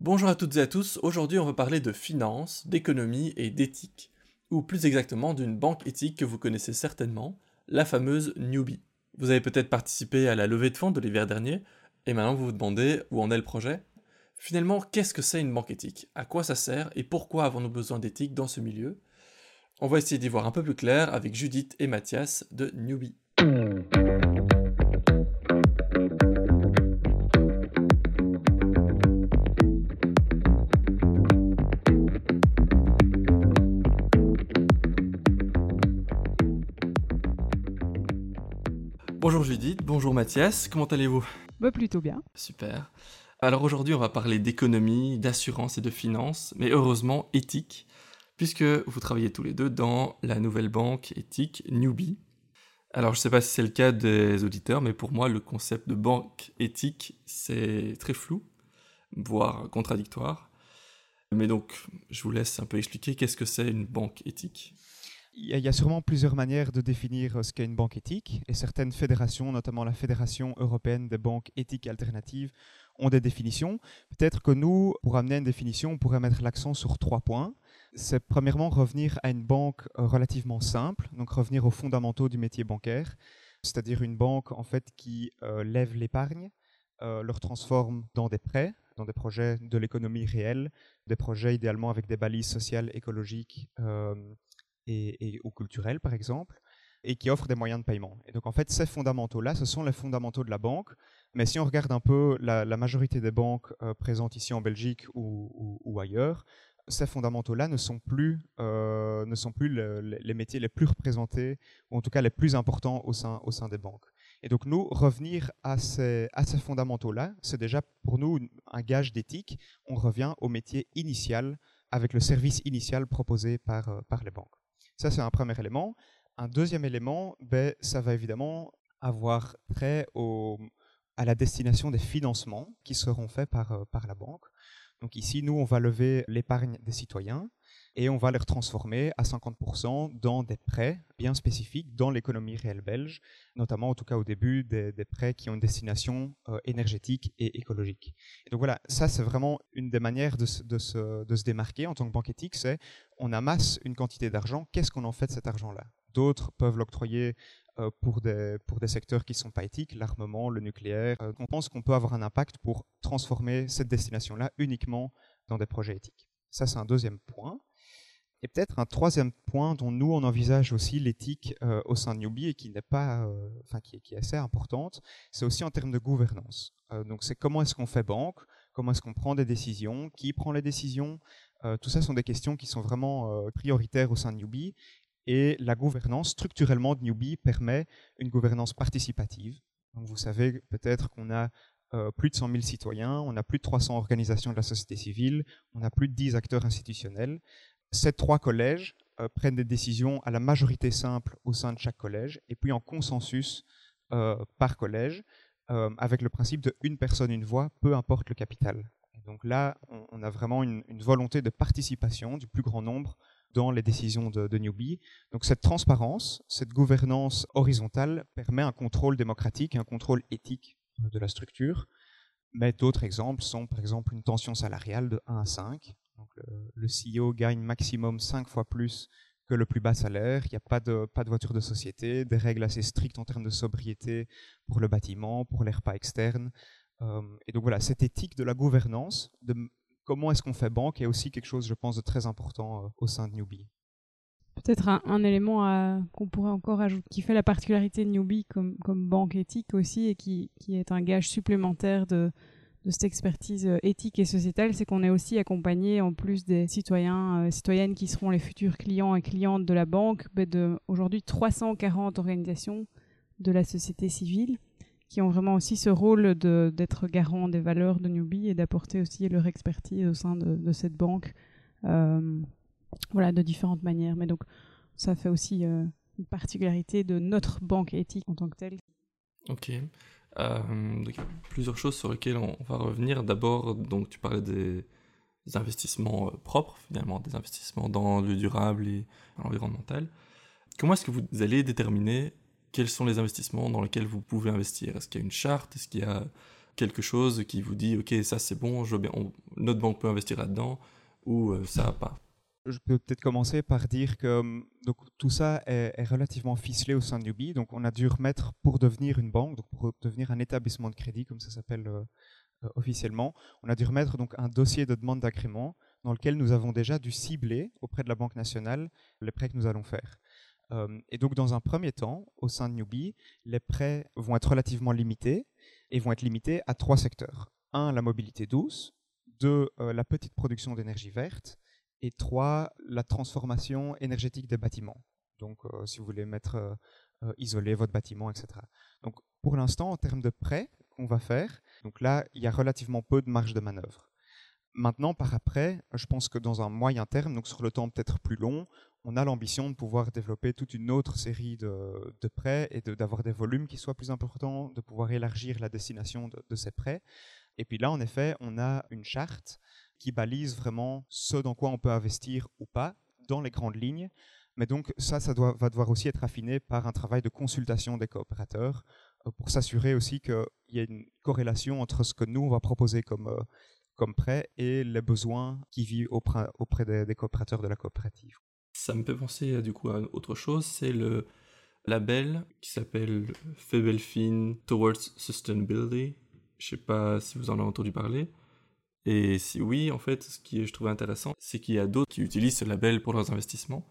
Bonjour à toutes et à tous, aujourd'hui on va parler de finance, d'économie et d'éthique, ou plus exactement d'une banque éthique que vous connaissez certainement, la fameuse Newbie. Vous avez peut-être participé à la levée de fonds de l'hiver dernier, et maintenant vous vous demandez où en est le projet Finalement, qu'est-ce que c'est une banque éthique? À quoi ça sert et pourquoi avons-nous besoin d'éthique dans ce milieu? On va essayer d'y voir un peu plus clair avec Judith et Mathias de Newbie. Bonjour Mathias, comment allez-vous? Bah, Plutôt bien. Super. Alors aujourd'hui, on va parler d'économie, d'assurance et de finance, mais heureusement éthique, puisque vous travaillez tous les deux dans la nouvelle banque éthique Newbie. Alors je ne sais pas si c'est le cas des auditeurs, mais pour moi, le concept de banque éthique, c'est très flou, voire contradictoire. Mais donc, je vous laisse un peu expliquer qu'est-ce que c'est une banque éthique? Il y a sûrement plusieurs manières de définir ce qu'est une banque éthique, et certaines fédérations, notamment la Fédération européenne des banques éthiques alternatives, ont des définitions. Peut-être que nous, pour amener une définition, on pourrait mettre l'accent sur trois points. C'est premièrement revenir à une banque euh, relativement simple, donc revenir aux fondamentaux du métier bancaire, c'est-à-dire une banque en fait qui euh, lève l'épargne, euh, le transforme dans des prêts, dans des projets de l'économie réelle, des projets idéalement avec des balises sociales, écologiques et, ou culturelles par exemple, et qui offrent des moyens de paiement. Et donc en fait, ces fondamentaux-là, ce sont les fondamentaux de la banque. Mais si on regarde un peu la, majorité des banques euh, présentes ici en Belgique ou, ailleurs, ces fondamentaux-là ne sont plus, euh, ne sont plus les métiers les plus représentés, ou en tout cas les plus importants au sein, au sein des banques. Et donc nous, revenir à ces, à ces fondamentaux-là, c'est déjà pour nous un gage d'éthique. On revient au métier initial, avec le service initial proposé par, euh, par les banques. Ça, c'est un premier élément. Un deuxième élément, ben, ça va évidemment avoir trait au, à la destination des financements qui seront faits par, euh, par la banque. Donc ici, nous, on va lever l'épargne des citoyens et on va les transformer à 50% dans des prêts bien spécifiques dans l'économie réelle belge, notamment en tout cas au début des, prêts qui ont une destination euh, énergétique et écologique. Donc voilà, ça c'est vraiment une des manières de, de, se, de se démarquer en tant que banque éthique, c'est on amasse une quantité d'argent, qu'est-ce qu'on en fait de cet argent-là? D'autres peuvent l'octroyer euh, pour des, pour des secteurs qui ne sont pas éthiques, l'armement, le nucléaire. Euh, on pense qu'on peut avoir un impact pour transformer cette destination-là uniquement dans des projets éthiques. Ça, c'est un deuxième point. Et peut-être un troisième point dont nous, on envisage aussi l'éthique euh, au sein de Newbie et qui n'est pas, enfin, qui, est assez importante, c'est aussi en termes de gouvernance. donc, c'est comment est-ce qu'on fait banque, comment est-ce qu'on prend des décisions, qui prend les décisions. tout ça sont des questions qui sont vraiment prioritaires au sein de Newbie et la gouvernance, structurellement, de Newbie permet une gouvernance participative. Donc vous savez peut-être qu'on a euh, plus de 100 000 citoyens, on a plus de 300 organisations de la société civile, on a plus de 10 acteurs institutionnels. Ces trois collèges euh, prennent des décisions à la majorité simple au sein de chaque collège, et puis en consensus euh, par collège, avec le principe de une personne, une voix, peu importe le capital. donc là, on, a vraiment une, volonté de participation du plus grand nombre dans les décisions de, Newbie. Donc cette transparence, cette gouvernance horizontale permet un contrôle démocratique un contrôle éthique de la structure. Mais d'autres exemples sont par exemple une tension salariale de 1 à 5. Donc le, CEO gagne maximum 5 fois plus que le plus bas salaire. Il n'y a pas de, voiture de société, des règles assez strictes en termes de sobriété pour le bâtiment, pour les repas externes. Euh, et donc voilà, cette éthique de la gouvernance, de comment est-ce qu'on fait banque est aussi quelque chose, je pense, de très important euh, au sein de Newbie. Peut-être un, élément qu'on pourrait encore ajouter, qui fait la particularité de Newbie comme, banque éthique aussi, et qui est un gage supplémentaire de, de cette expertise euh, éthique et sociétale, c'est qu'on est aussi accompagné, en plus des citoyens, euh, citoyennes qui seront les futurs clients et clientes de la banque, ben de aujourd'hui 340 organisations de la société civile qui ont vraiment aussi ce rôle d'être garant des valeurs de Newbie et d'apporter aussi leur expertise au sein de, cette banque, euh, voilà, de différentes manières. Mais donc, ça fait aussi euh, une particularité de notre banque éthique en tant que telle. Ok. Euh, il y a plusieurs choses sur lesquelles on, va revenir. D'abord, donc, tu parlais des, investissements propres, finalement, des investissements dans le durable et l'environnemental. Comment est-ce que vous allez déterminer quels sont les investissements dans lesquels vous pouvez investir? Est-ce qu'il y a une charte? Est-ce qu'il y a quelque chose qui vous dit, ok, ça c'est bon, notre banque peut investir là-dedans, ou euh, ça pas je peux peut-être commencer par dire que hum, donc, tout ça est, relativement ficelé au sein de Newbie. Donc, on a dû remettre pour devenir une banque, donc pour devenir un établissement de crédit, comme ça s'appelle euh, euh, officiellement, on a dû remettre donc un dossier de demande d'agrément dans lequel nous avons déjà dû cibler auprès de la Banque nationale les prêts que nous allons faire. Hum, et donc, dans un premier temps, au sein de Newbie, les prêts vont être relativement limités et vont être limités à trois secteurs. Un, la mobilité douce. Deux, euh, la petite production d'énergie verte et trois, la transformation énergétique des bâtiments. Donc, euh, si vous voulez mettre, euh, euh, isoler votre bâtiment, etc. Donc, pour l'instant, en termes de prêts qu'on va faire, donc là, il y a relativement peu de marge de manœuvre. Maintenant, par après, je pense que dans un moyen terme, donc sur le temps peut-être plus long, on a l'ambition de pouvoir développer toute une autre série de, prêts et d'avoir des volumes qui soient plus importants, de pouvoir élargir la destination de, de ces prêts. Et puis là, en effet, on a une charte qui balise vraiment ce dans quoi on peut investir ou pas dans les grandes lignes. Mais donc ça, ça doit, va devoir aussi être affiné par un travail de consultation des coopérateurs euh, pour s'assurer aussi qu'il y a une corrélation entre ce que nous, on va proposer comme, euh, comme prêt et les besoins qui vivent auprès, auprès des, coopérateurs de la coopérative. Ça me fait penser euh, du coup à autre chose, c'est le label qui s'appelle Febelfin Towards Sustainability. Je ne sais pas si vous en avez entendu parler. Et si oui, en fait, ce qui je trouve intéressant, c'est qu'il y a d'autres qui utilisent ce label pour leurs investissements.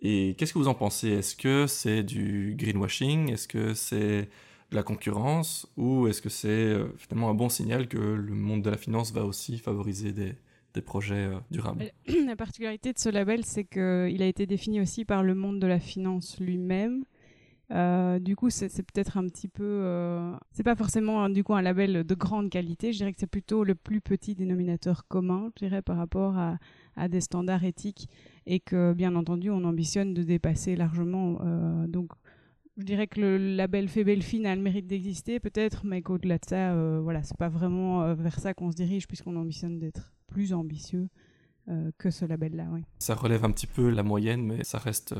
Et qu'est-ce que vous en pensez? Est-ce que c'est du greenwashing? Est-ce que c'est de la concurrence? Ou est-ce que c'est euh, finalement un bon signal que le monde de la finance va aussi favoriser des, projets euh, durables? La particularité de ce label, c'est qu'il a été défini aussi par le monde de la finance lui-même. Euh, du coup, c'est peut-être un petit peu. Euh, c'est pas forcément du coup un label de grande qualité. Je dirais que c'est plutôt le plus petit dénominateur commun, je dirais, par rapport à, des standards éthiques et que, bien entendu, on ambitionne de dépasser largement. Euh, donc, je dirais que le label Febelfin a le mérite d'exister, peut-être, mais qu'au-delà de ça, voilà, c'est pas vraiment vers ça qu'on se dirige, puisqu'on ambitionne d'être plus ambitieux que ce label-là. Oui. Ça relève un petit peu la moyenne, mais ça reste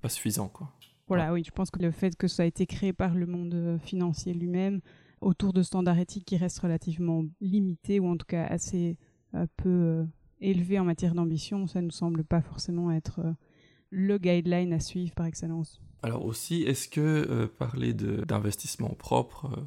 pas suffisant, quoi. Voilà, oui, je pense que le fait que ça a été créé par le monde euh, financier lui-même, autour de standards éthiques qui restent relativement limités, ou en tout cas assez euh, peu euh, élevés en matière d'ambition, ça ne nous semble pas forcément être le guideline à suivre par excellence. Alors aussi, est-ce que parler d'investissement propre,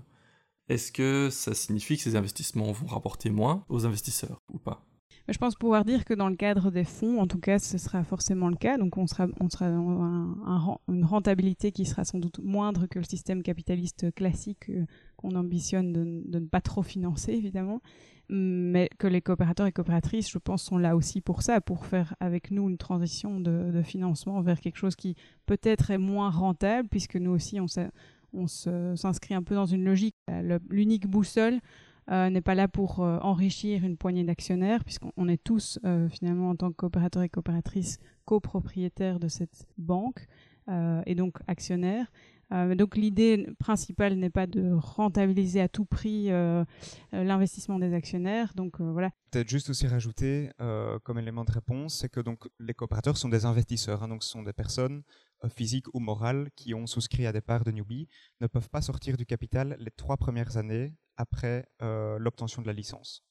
est-ce que ça signifie que ces investissements vont rapporter moins aux investisseurs ou pas? Je pense pouvoir dire que dans le cadre des fonds, en tout cas, ce sera forcément le cas. Donc, on sera, on sera dans une rentabilité qui sera sans doute moindre que le système capitaliste classique euh, qu'on ambitionne de, ne pas trop financer, évidemment. Mais que les coopérateurs et coopératrices, je pense, sont là aussi pour ça, pour faire avec nous une transition de, financement vers quelque chose qui peut-être est moins rentable, puisque nous aussi, on s'inscrit un peu dans une logique. L'unique boussole, euh, n'est pas là pour euh, enrichir une poignée d'actionnaires, puisqu'on est tous euh, finalement en tant que et coopératrices copropriétaires de cette banque et donc actionnaires. donc l'idée principale n'est pas de rentabiliser à tout prix l'investissement des actionnaires. Donc voilà. Peut-être juste aussi rajouter comme élément de réponse, c'est que donc les coopérateurs sont des investisseurs, hein, donc ce sont des personnes physiques ou morales qui ont souscrit à des parts de Newbie, ne peuvent pas sortir du capital les trois premières années après euh, l'obtention de la licence.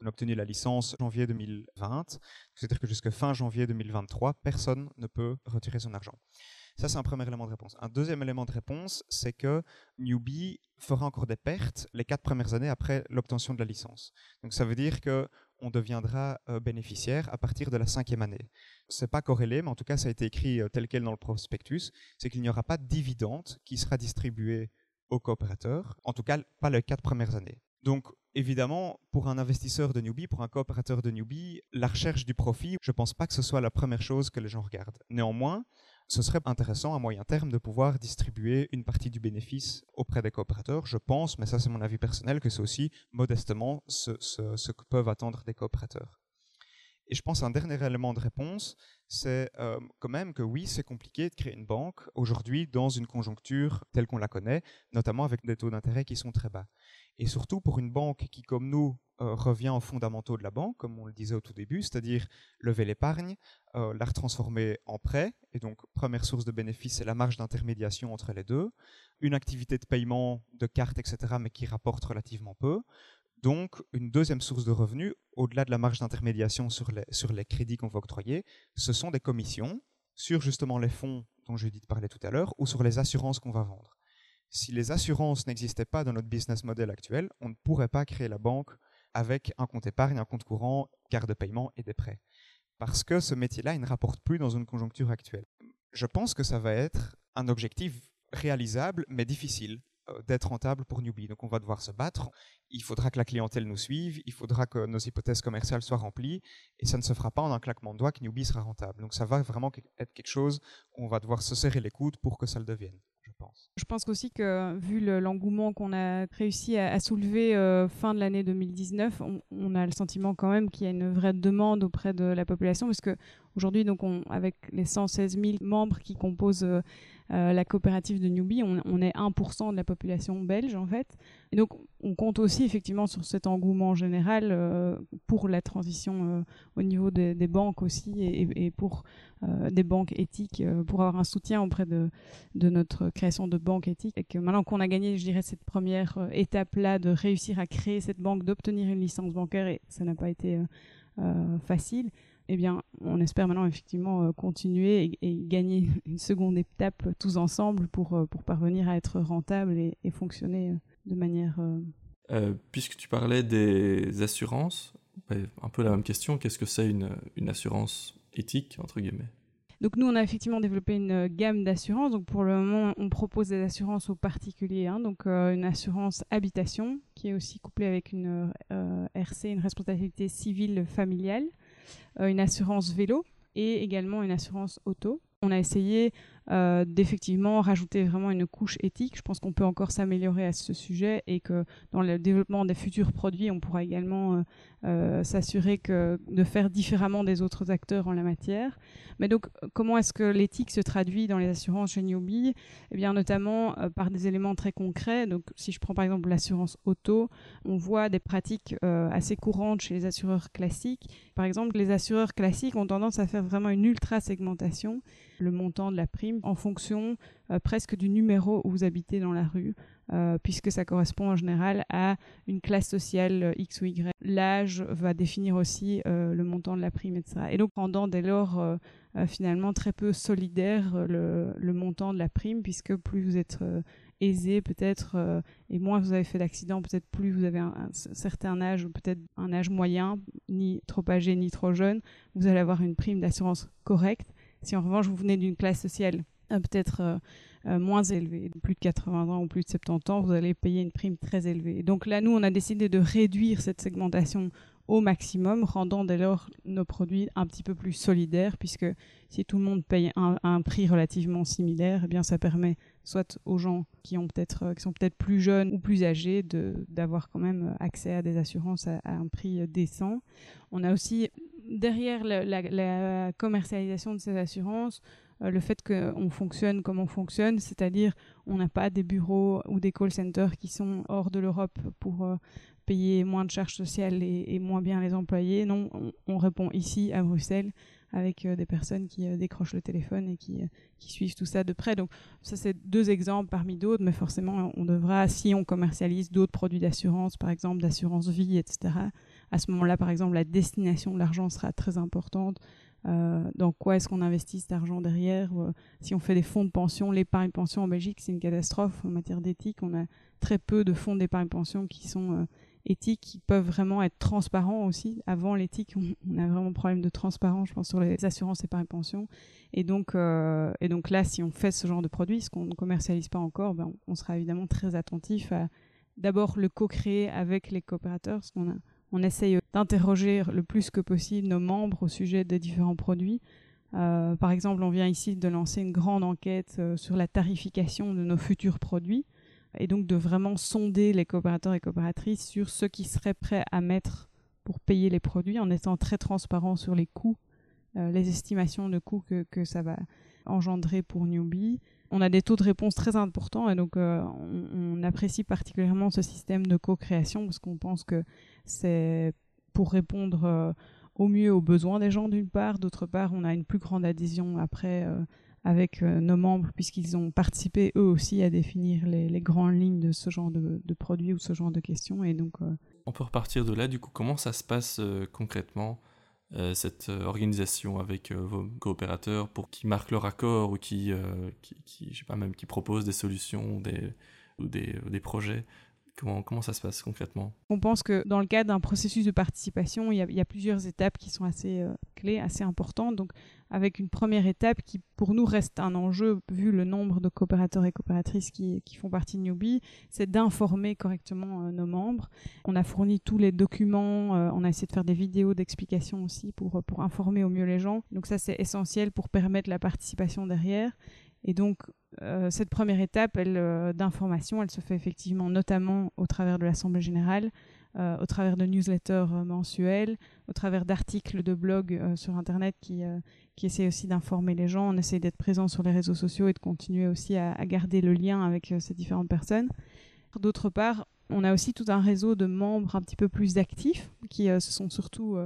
On a obtenu la licence en janvier 2020, c'est-à-dire que jusqu'à fin janvier 2023, personne ne peut retirer son argent. Ça, c'est un premier élément de réponse. Un deuxième élément de réponse, c'est que Newbie fera encore des pertes les quatre premières années après l'obtention de la licence. Donc ça veut dire que on deviendra euh, bénéficiaire à partir de la cinquième année. C'est pas corrélé, mais en tout cas, ça a été écrit euh, tel quel dans le prospectus, c'est qu'il n'y aura pas de dividende qui sera distribué aux coopérateurs, en tout cas pas les quatre premières années. Donc évidemment, pour un investisseur de newbie, pour un coopérateur de newbie, la recherche du profit, je ne pense pas que ce soit la première chose que les gens regardent. Néanmoins, ce serait intéressant à moyen terme de pouvoir distribuer une partie du bénéfice auprès des coopérateurs. Je pense, mais ça c'est mon avis personnel, que c'est aussi modestement ce, que peuvent attendre des coopérateurs. Et je pense un dernier élément de réponse, c'est euh, quand même que oui, c'est compliqué de créer une banque aujourd'hui dans une conjoncture telle qu'on la connaît, notamment avec des taux d'intérêt qui sont très bas. Et surtout pour une banque qui, comme nous, euh, revient aux fondamentaux de la banque, comme on le disait au tout début, c'est-à-dire lever l'épargne, euh, la retransformer en prêt, et donc première source de bénéfice, c'est la marge d'intermédiation entre les deux, une activité de paiement, de carte, etc., mais qui rapporte relativement peu, donc, une deuxième source de revenus, au-delà de la marge d'intermédiation sur les, crédits qu'on va octroyer, ce sont des commissions sur justement les fonds dont j'ai dit de parler tout à l'heure ou sur les assurances qu'on va vendre. Si les assurances n'existaient pas dans notre business model actuel, on ne pourrait pas créer la banque avec un compte épargne, un compte courant, carte de paiement et des prêts. Parce que ce métier-là, il ne rapporte plus dans une conjoncture actuelle. Je pense que ça va être un objectif réalisable mais difficile d'être rentable pour Newbie. Donc on va devoir se battre. Il faudra que la clientèle nous suive, il faudra que nos hypothèses commerciales soient remplies, et ça ne se fera pas en un claquement de doigts que Newbie sera rentable. Donc ça va vraiment être quelque chose où on va devoir se serrer les coudes pour que ça le devienne. Je pense. Je pense aussi que vu l'engouement qu'on a réussi à, soulever euh, fin de l'année 2019, on, a le sentiment quand même qu'il y a une vraie demande auprès de la population, parce que aujourd'hui, donc, on, avec les 116 000 membres qui composent euh, la coopérative de Newbie, on, est 1% de la population belge en fait. Donc on compte aussi effectivement sur cet engouement général euh, pour la transition euh, au niveau des, banques aussi et, pour des banques éthiques, pour avoir un soutien auprès de, notre création de banque éthique. Et que maintenant qu'on a gagné, je dirais, cette première étape-là de réussir à créer cette banque, d'obtenir une licence bancaire, et ça n'a pas été facile eh bien, on espère maintenant effectivement euh, continuer et, gagner une seconde étape tous ensemble pour, euh, pour parvenir à être rentable et, fonctionner euh, de manière. puisque tu parlais des assurances, bah, un peu la même question, qu'est-ce que c'est une, une assurance éthique, entre guillemets? Donc nous, on a effectivement développé une gamme d'assurances. Donc pour le moment, on propose des assurances aux particuliers. Hein. donc une assurance habitation qui est aussi couplée avec une RC, une responsabilité civile familiale. Euh, une assurance vélo et également une assurance auto. On a essayé euh, d'effectivement rajouter vraiment une couche éthique. Je pense qu'on peut encore s'améliorer à ce sujet et que dans le développement des futurs produits, on pourra également euh, euh, s'assurer que de faire différemment des autres acteurs en la matière. Mais donc, comment est-ce que l'éthique se traduit dans les assurances chez Newbie? Eh bien, notamment par des éléments très concrets. Donc, si je prends par exemple l'assurance auto, on voit des pratiques assez courantes chez les assureurs classiques. Par exemple, les assureurs classiques ont tendance à faire vraiment une ultra segmentation le montant de la prime en fonction euh, presque du numéro où vous habitez dans la rue, euh, puisque ça correspond en général à une classe sociale euh, X ou Y. L'âge va définir aussi le montant de la prime, etc. Et donc, rendant dès lors finalement très peu solidaire le, montant de la prime, puisque plus vous êtes aisé peut-être et moins vous avez fait d'accidents, peut-être plus vous avez un, certain âge, peut-être un âge moyen, ni trop âgé ni trop jeune, vous allez avoir une prime d'assurance correcte si en revanche vous venez d'une classe sociale euh, peut-être euh, euh, moins élevée, plus de 80 ans ou plus de 70 ans, vous allez payer une prime très élevée. donc là, nous, on a décidé de réduire cette segmentation au maximum, rendant dès lors nos produits un petit peu plus solidaires, puisque si tout le monde paye un, prix relativement similaire, eh bien ça permet soit aux gens qui, sont peut-être plus jeunes ou plus âgés d'avoir quand même accès à des assurances à un prix décent. On a aussi derrière la, commercialisation de ces assurances, euh, le fait qu'on fonctionne comme on fonctionne, c'est-à-dire on n'a pas des bureaux ou des call centers qui sont hors de l'Europe pour euh, payer moins de charges sociales et, moins bien les employés. Non, on, répond ici à Bruxelles avec euh, des personnes qui décrochent le téléphone et qui, qui, suivent tout ça de près. Donc ça, c'est deux exemples parmi d'autres, mais forcément, on devra, si on commercialise d'autres produits d'assurance, par exemple d'assurance vie, etc., à ce moment-là, par exemple, la destination de l'argent sera très importante. Euh, dans quoi est-ce qu'on investit cet argent derrière euh, Si on fait des fonds de pension, l'épargne pension en Belgique, c'est une catastrophe en matière d'éthique. On a très peu de fonds d'épargne pension qui sont euh, éthiques, qui peuvent vraiment être transparents aussi. Avant l'éthique, on, a vraiment problème de transparence, je pense, sur les assurances épargne pension. Et donc, et donc là, si on fait ce genre de produit, ce qu'on ne commercialise pas encore, ben, on, sera évidemment très attentif à d'abord le co-créer avec les coopérateurs, parce qu'on a on essaye d'interroger le plus que possible nos membres au sujet des différents produits. Euh, par exemple, on vient ici de lancer une grande enquête euh, sur la tarification de nos futurs produits et donc de vraiment sonder les coopérateurs et coopératrices sur ce qu'ils seraient prêts à mettre pour payer les produits en étant très transparent sur les coûts, les estimations de coûts que, que ça va engendrer pour Newbie on a des taux de réponse très importants et donc euh, on, apprécie particulièrement ce système de co-création parce qu'on pense que c'est pour répondre euh, au mieux aux besoins des gens d'une part, d'autre part on a une plus grande adhésion après euh, avec nos membres puisqu'ils ont participé eux aussi à définir les, grandes lignes de ce genre de, de, produits ou ce genre de questions et donc on peut repartir de là du coup comment ça se passe concrètement? Cette euh, organisation avec euh, vos coopérateurs pour qu'ils marquent leur accord ou qui, qui, sais pas, même qui proposent des solutions des, ou des, des projets Comment, ça se passe concrètement? On pense que dans le cadre d'un processus de participation, il y, a, plusieurs étapes qui sont assez clés, assez importantes. Donc, avec une première étape qui, pour nous, reste un enjeu, vu le nombre de coopérateurs et coopératrices qui, font partie de Newbie, c'est d'informer correctement nos membres. On a fourni tous les documents, on a essayé de faire des vidéos d'explication aussi pour informer au mieux les gens. Donc, ça, c'est essentiel pour permettre la participation derrière. Et donc, euh, cette première étape euh, d'information, elle se fait effectivement notamment au travers de l'Assemblée générale, euh, au travers de newsletters mensuels, au travers d'articles de blog sur Internet qui, qui aussi d'informer les gens. On essaie d'être présent sur les réseaux sociaux et de continuer aussi à garder le lien avec ces différentes personnes. D'autre part, on a aussi tout un réseau de membres un petit peu plus actifs qui se sont surtout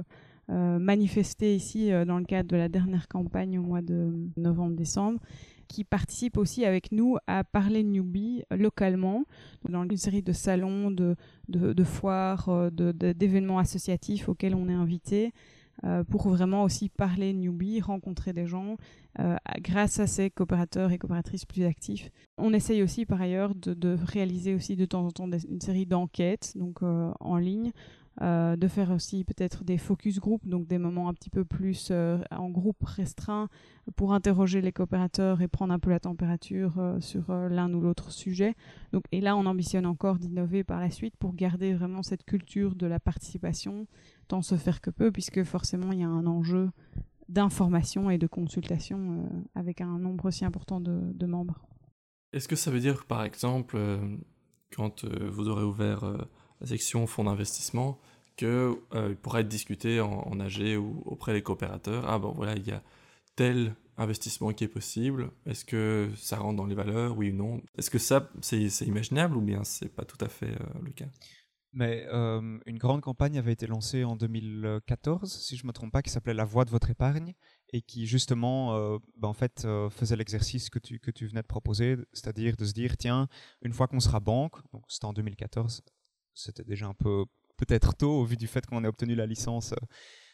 manifestés ici dans le cadre de la dernière campagne au mois de novembre-décembre qui participent aussi avec nous à parler newbie localement dans une série de salons, de, de, foires, euh, d'événements associatifs auxquels on est invité. Euh, pour vraiment aussi parler newbie, rencontrer des gens euh, grâce à ces coopérateurs et coopératrices plus actifs. On essaye aussi par ailleurs de, réaliser aussi de temps en temps une série d'enquêtes donc en ligne euh, de faire aussi peut-être des focus group, donc des moments un petit peu plus euh, en groupe restreint pour interroger les coopérateurs et prendre un peu la température euh, sur l'un ou l'autre sujet. Donc, et là, on ambitionne encore d'innover par la suite pour garder vraiment cette culture de la participation, tant se faire que peu, puisque forcément, il y a un enjeu d'information et de consultation avec un nombre aussi important de, de membres. Est-ce que ça veut dire, par exemple, quand vous aurez ouvert la section fonds d'investissement, qu'il euh, pourra être discuté en, AG ou auprès des coopérateurs. Ah bon, voilà, il y a tel investissement qui est possible. Est-ce que ça rentre dans les valeurs, oui ou non? Est-ce que ça, c'est imaginable ou bien c'est pas tout à fait euh, le cas? Mais euh, une grande campagne avait été lancée en 2014, si je ne me trompe pas, qui s'appelait La voix de votre épargne et qui justement ben, en fait, faisait l'exercice que tu, que tu venais de proposer, c'est-à-dire de se dire, tiens, une fois qu'on sera banque, donc c'était en 2014, c'était déjà un peu peut-être tôt au vu du fait qu'on ait obtenu la licence euh,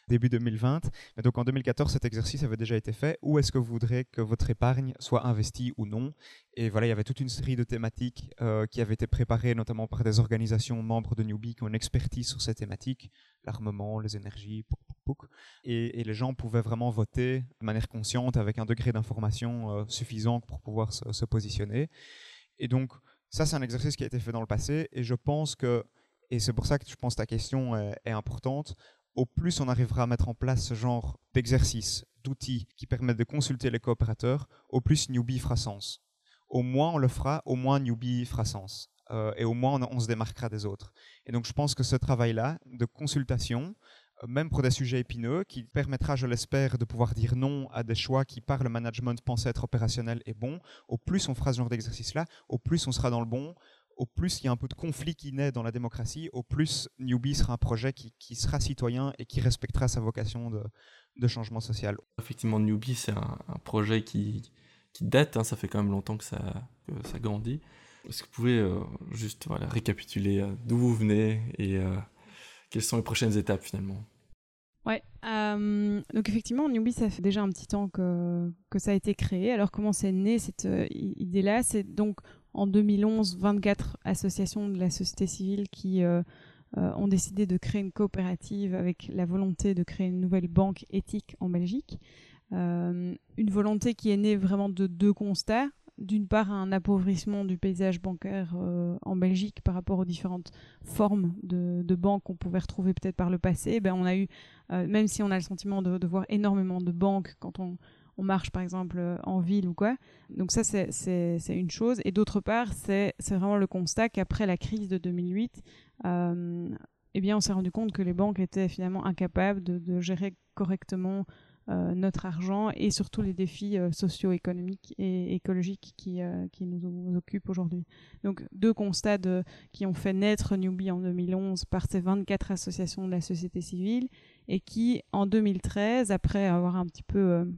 début 2020. Mais donc en 2014, cet exercice avait déjà été fait. Où est-ce que vous voudrez que votre épargne soit investie ou non? Et voilà, il y avait toute une série de thématiques euh, qui avaient été préparées, notamment par des organisations membres de Newbie qui ont une expertise sur ces thématiques, l'armement, les énergies, et, et, les gens pouvaient vraiment voter de manière consciente avec un degré d'information euh, suffisant pour pouvoir se, se positionner. Et donc, ça, c'est un exercice qui a été fait dans le passé et je pense que, et c'est pour ça que je pense que ta question est, importante, au plus on arrivera à mettre en place ce genre d'exercice, d'outils qui permettent de consulter les coopérateurs, au plus Newbie fera sens. Au moins on le fera, au moins Newbie fera sens. Euh, et au moins on, se démarquera des autres. Et donc je pense que ce travail-là de consultation, même pour des sujets épineux, qui permettra, je l'espère, de pouvoir dire non à des choix qui, par le management, pensaient être opérationnels et bons. Au plus on fera ce genre d'exercice-là, au plus on sera dans le bon, au plus il y a un peu de conflit qui naît dans la démocratie, au plus Newbie sera un projet qui, sera citoyen et qui respectera sa vocation de, changement social. Effectivement, Newbie, c'est un, projet qui, date, hein. ça fait quand même longtemps que ça, grandit. Est-ce que vous pouvez euh, juste récapituler euh, d'où vous venez et euh, quelles sont les prochaines étapes finalement? Ouais, euh, donc effectivement, Newbie, ça fait déjà un petit temps que, ça a été créé. Alors comment c'est né cette euh, idée-là? C'est donc en 2011, 24 associations de la société civile qui euh, ont décidé de créer une coopérative avec la volonté de créer une nouvelle banque éthique en Belgique. une volonté qui est née vraiment de deux constats d'une part un appauvrissement du paysage bancaire euh, en Belgique par rapport aux différentes formes de, banques qu'on pouvait retrouver peut-être par le passé, ben on a eu, euh, même si on a le sentiment de, voir énormément de banques quand on, marche par exemple euh, en ville ou quoi. Donc ça c'est une chose. Et d'autre part c'est vraiment le constat qu'après la crise de 2008, eh bien, on s'est rendu compte que les banques étaient finalement incapables de, gérer correctement notre argent et surtout les défis euh, socio-économiques et écologiques qui, euh, nous, occupent aujourd'hui. Donc, deux constats qui ont fait naître Newbie en 2011 par ces 24 associations de la société civile et qui, en 2013, après avoir un petit peu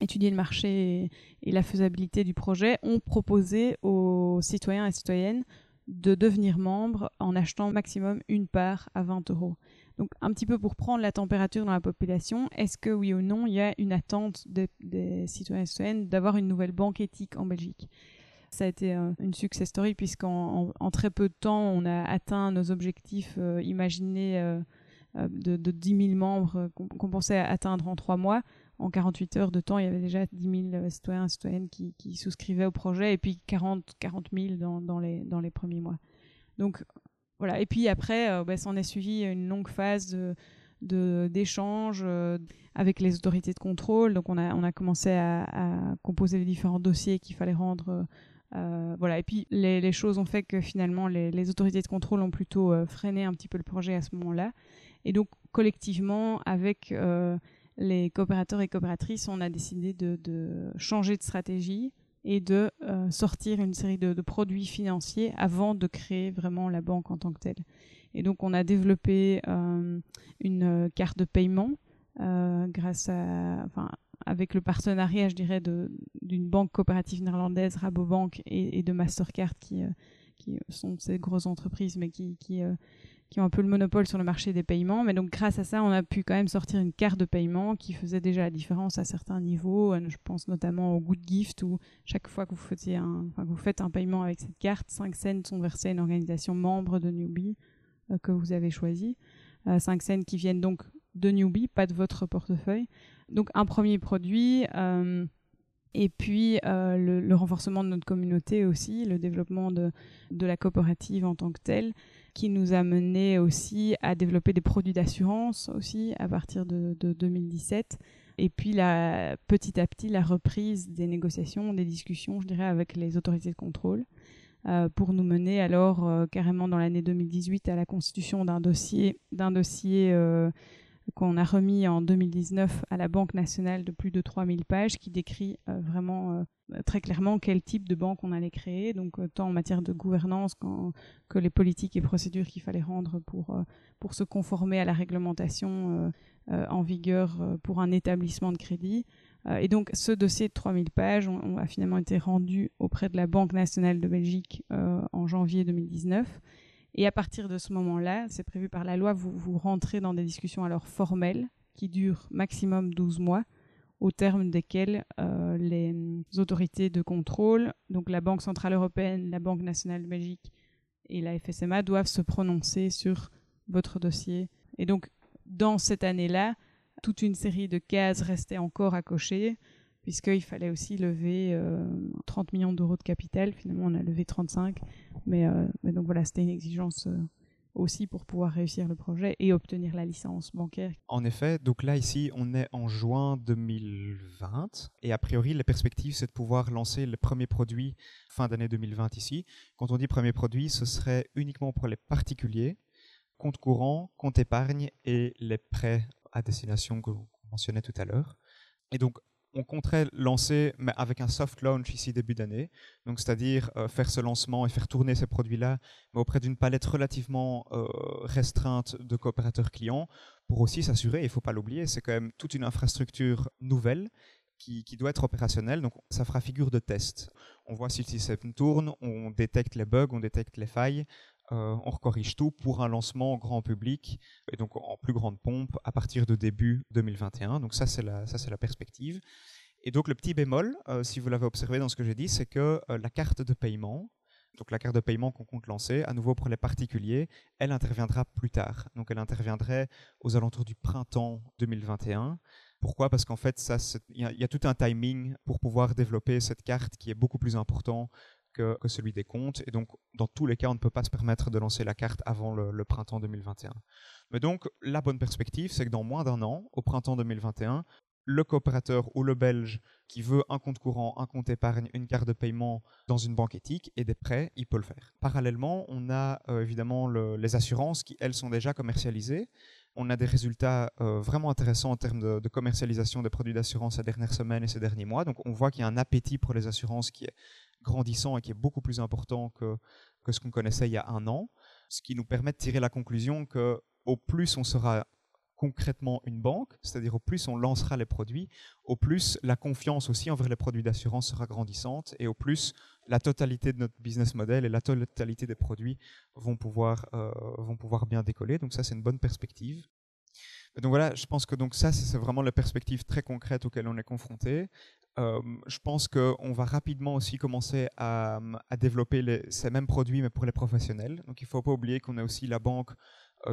étudié le marché et la faisabilité du projet, ont proposé aux citoyens et citoyennes de devenir membre en achetant maximum une part à 20 euros. Donc un petit peu pour prendre la température dans la population, est-ce que oui ou non il y a une attente des, citoyens et citoyennes d'avoir une nouvelle banque éthique en Belgique? Ça a été euh, une success story puisqu'en très peu de temps, on a atteint nos objectifs euh, imaginés euh, de, de, 10 000 membres qu'on pensait atteindre en trois mois en 48 heures de temps, il y avait déjà 10 000 euh, citoyens et citoyennes qui, souscrivaient au projet et puis 40, 40 000 dans, les, dans les premiers mois. Donc voilà. Et puis après, euh, bah, s'en est suivi une longue phase d'échanges euh, avec les autorités de contrôle. Donc on a, a commencé à, composer les différents dossiers qu'il fallait rendre. voilà. Et puis les, choses ont fait que finalement les, autorités de contrôle ont plutôt freiné un petit peu le projet à ce moment-là. Et donc collectivement, avec les coopérateurs et coopératrices, on a décidé de, changer de stratégie et de euh, sortir une série de, produits financiers avant de créer vraiment la banque en tant que telle. Et donc on a développé euh, une carte de paiement euh, grâce à, enfin, avec le partenariat, je dirais, d'une banque coopérative néerlandaise, Rabobank, et, et de Mastercard, qui, qui sont ces grosses entreprises, mais qui, qui qui ont un peu le monopole sur le marché des paiements. Mais donc grâce à ça, on a pu quand même sortir une carte de paiement qui faisait déjà la différence à certains niveaux. Euh, je pense notamment au Good Gift où chaque fois que vous, faites un paiement avec cette carte, 5 cents sont versés à une organisation membre de Newbie euh, que vous avez choisi. 5 euh, cents qui viennent donc de Newbie, pas de votre portefeuille. Donc un premier produit. et puis le, renforcement de notre communauté aussi, le développement de la coopérative en tant que telle qui nous a mené aussi à développer des produits d'assurance aussi à partir de, 2017. Et puis la, petit à petit la reprise des négociations, des discussions, je dirais, avec les autorités de contrôle. Euh, pour nous mener alors euh, carrément dans l'année 2018 à la constitution d'un dossier, d'un dossier euh, qu'on a remis en 2019 à la Banque nationale de plus de 3000 pages qui décrit vraiment très clairement quel type de banque on allait créer, donc euh, tant en matière de gouvernance que les politiques et procédures qu'il fallait rendre pour, euh, pour se conformer à la réglementation euh, en vigueur pour un établissement de crédit. et donc ce dossier de 3000 pages a finalement été rendu auprès de la Banque nationale de Belgique en janvier 2019. Et à partir de ce moment-là, c'est prévu par la loi, vous, rentrez dans des discussions alors formelles qui durent maximum 12 mois au terme desquels euh, les autorités de contrôle, donc la Banque Centrale Européenne, la Banque Nationale de Belgique et la FSMA, doivent se prononcer sur votre dossier. Et donc, dans cette année-là, toute une série de cases restaient encore à cocher, puisqu'il fallait aussi lever 30 euh, millions d'euros de capital. Finalement, on a levé 35. Mais, euh, mais donc voilà, c'était une exigence aussi pour pouvoir réussir le projet et obtenir la licence bancaire. En effet, donc là ici on est en juin 2020 et a priori la perspective c'est de pouvoir lancer le premier produit fin d'année 2020 ici. Quand on dit premier produit, ce serait uniquement pour les particuliers, compte courant, compte épargne et les prêts à destination que vous mentionnez tout à l'heure. Et donc on compterait lancer, mais avec un soft launch ici début d'année, donc c'est-à-dire euh, faire ce lancement et faire tourner ces produits-là, mais auprès d'une palette relativement euh, restreinte de coopérateurs clients, pour aussi s'assurer, il ne faut pas l'oublier, c'est quand même toute une infrastructure nouvelle qui, doit être opérationnelle, donc ça fera figure de test. On voit si le système tourne, on détecte les bugs, on détecte les failles, euh, on corrige tout pour un lancement grand public et donc en plus grande pompe à partir de début 2021. Donc ça c'est la ça c'est la perspective. Et donc le petit bémol, euh, si vous l'avez observé dans ce que j'ai dit, c'est que euh, la carte de paiement, donc la carte de paiement qu'on compte lancer, à nouveau pour les particuliers, elle interviendra plus tard. Donc elle interviendrait aux alentours du printemps 2021. Pourquoi? Parce qu'en fait, il y, a tout un timing pour pouvoir développer cette carte qui est beaucoup plus important que, celui des comptes. Et donc, dans tous les cas, on ne peut pas se permettre de lancer la carte avant le, printemps 2021. Mais donc, la bonne perspective, c'est que dans moins d'un an, au printemps 2021, le coopérateur ou le belge qui veut un compte courant, un compte épargne, une carte de paiement dans une banque éthique et des prêts, il peut le faire. Parallèlement, on a euh, évidemment les assurances qui, elles, sont déjà commercialisées. On a des résultats euh, vraiment intéressants en termes de, commercialisation des produits d'assurance ces dernières semaines et ces derniers mois. Donc on voit qu'il y a un appétit pour les assurances qui est grandissant et qui est beaucoup plus important que, que ce qu'on connaissait il y a un an, ce qui nous permet de tirer la conclusion que au plus on sera concrètement une banque, c'est-à-dire au plus on lancera les produits, au plus la confiance aussi envers les produits d'assurance sera grandissante et au plus la totalité de notre business model et la totalité des produits vont pouvoir, euh, vont pouvoir bien décoller. Donc ça, c'est une bonne perspective. donc voilà, je pense que donc ça, c'est vraiment la perspective très concrète auquel on est confronté. Euh, je pense qu'on va rapidement aussi commencer à, développer ces mêmes produits, mais pour les professionnels. Donc il ne faut pas oublier qu'on a aussi la banque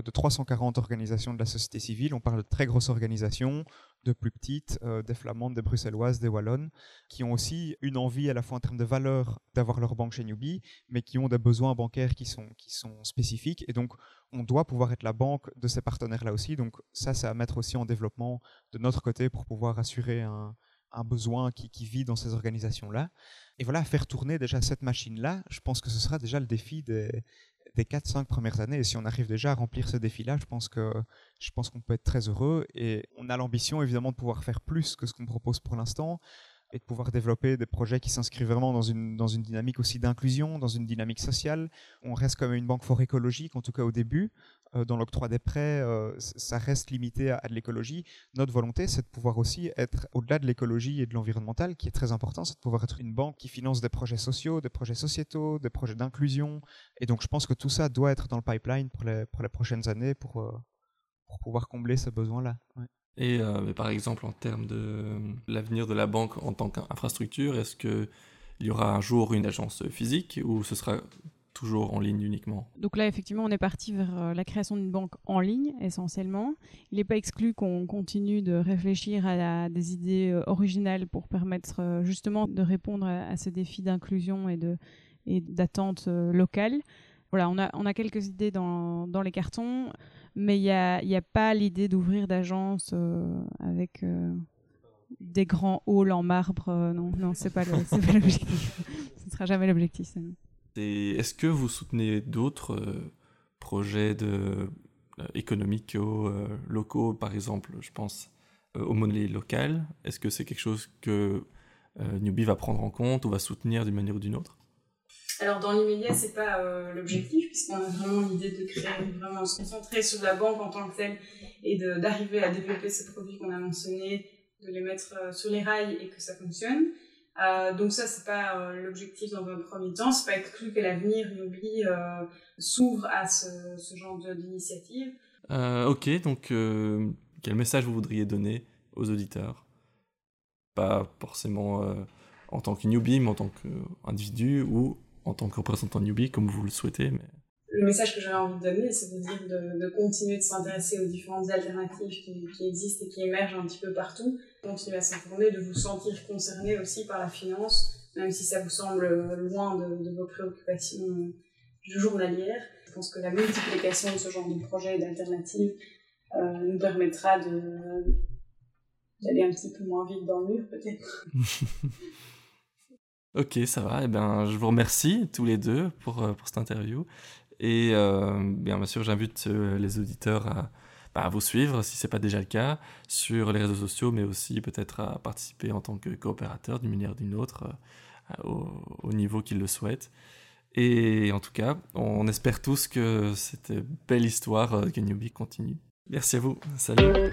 de 340 organisations de la société civile. On parle de très grosses organisations, de plus petites, euh, des flamandes, des bruxelloises, des wallonnes, qui ont aussi une envie à la fois en termes de valeur d'avoir leur banque chez Newbie, mais qui ont des besoins bancaires qui sont, qui sont spécifiques. Et donc, on doit pouvoir être la banque de ces partenaires-là aussi. Donc, ça, c'est à mettre aussi en développement de notre côté pour pouvoir assurer un, un besoin qui, qui, vit dans ces organisations-là. Et voilà, faire tourner déjà cette machine-là, je pense que ce sera déjà le défi des, des 4-5 premières années. Et si on arrive déjà à remplir ce défi-là, je pense que je pense qu'on peut être très heureux. Et on a l'ambition évidemment de pouvoir faire plus que ce qu'on propose pour l'instant et de pouvoir développer des projets qui s'inscrivent vraiment dans une, dans une dynamique aussi d'inclusion, dans une dynamique sociale. On reste comme une banque fort écologique, en tout cas au début. Euh, dans l'octroi des prêts, euh, ça reste limité à, de l'écologie. Notre volonté, c'est de pouvoir aussi être au-delà de l'écologie et de l'environnemental, qui est très important, c'est de pouvoir être une banque qui finance des projets sociaux, des projets sociétaux, des projets d'inclusion. Et donc je pense que tout ça doit être dans le pipeline pour les, pour les prochaines années pour, euh, pour pouvoir combler ce besoin-là. Et par exemple, en termes de l'avenir de la banque en tant qu'infrastructure, est-ce qu'il y aura un jour une agence physique ou ce sera toujours en ligne uniquement? Donc là, effectivement, on est parti vers euh, la création d'une banque en ligne essentiellement. Il n'est pas exclu qu'on continue de réfléchir à, des idées euh, originales pour permettre euh, justement de répondre à, ce défi d'inclusion et de et d'attente locale. Voilà, on a, on a quelques idées dans, dans les cartons, mais il n'y a, a, pas l'idée d'ouvrir d'agence avec des grands halls en marbre. non, non, c'est pas l'objectif. Ce ne sera jamais l'objectif. Est-ce que vous soutenez d'autres euh, projets de, euh, économiques euh, locaux, par exemple, je pense aux monnaies locales? Est-ce que c'est quelque chose que Newbie va prendre en compte ou va soutenir d'une manière ou d'une autre? Alors dans l'immédiat, c'est pas l'objectif puisqu'on a vraiment l'idée de créer vraiment se concentrer sur la banque en tant que telle et d'arriver à développer ces produits qu'on a mentionnés, de les mettre sur les rails et que ça fonctionne. Euh, donc ça, c'est pas euh, l'objectif dans un premier temps. C'est pas exclu que l'avenir euh, s'ouvre à ce, ce genre d'initiative. Euh, ok, donc euh, quel message vous voudriez donner aux auditeurs? Pas forcément en tant que newbie, mais en tant qu'individu ou en tant que représentant newbie, comme vous le souhaitez. Mais le message que j'avais envie de donner, c'est de dire de, de continuer de s'intéresser aux différentes alternatives qui, qui, existent et qui émergent un petit peu partout. Continuer à s'informer, de vous sentir concerné aussi par la finance, même si ça vous semble loin de, de vos préoccupations euh, journalières. Je pense que la multiplication de ce genre de projets et d'alternatives euh, nous permettra d'aller un petit peu moins vite dans le mur, peut-être. ok, ça va. Eh ben, je vous remercie tous les deux pour, euh, pour cette interview. Et euh, bien, sûr, j'invite euh, les auditeurs bah, à, vous suivre, si ce n'est pas déjà le cas, sur les réseaux sociaux, mais aussi peut-être à participer en tant que coopérateur d'une manière ou d'une autre, euh, au, niveau qu'ils le souhaitent. Et en tout cas, on espère tous que cette belle histoire que Newbie continue. Merci à vous. Salut.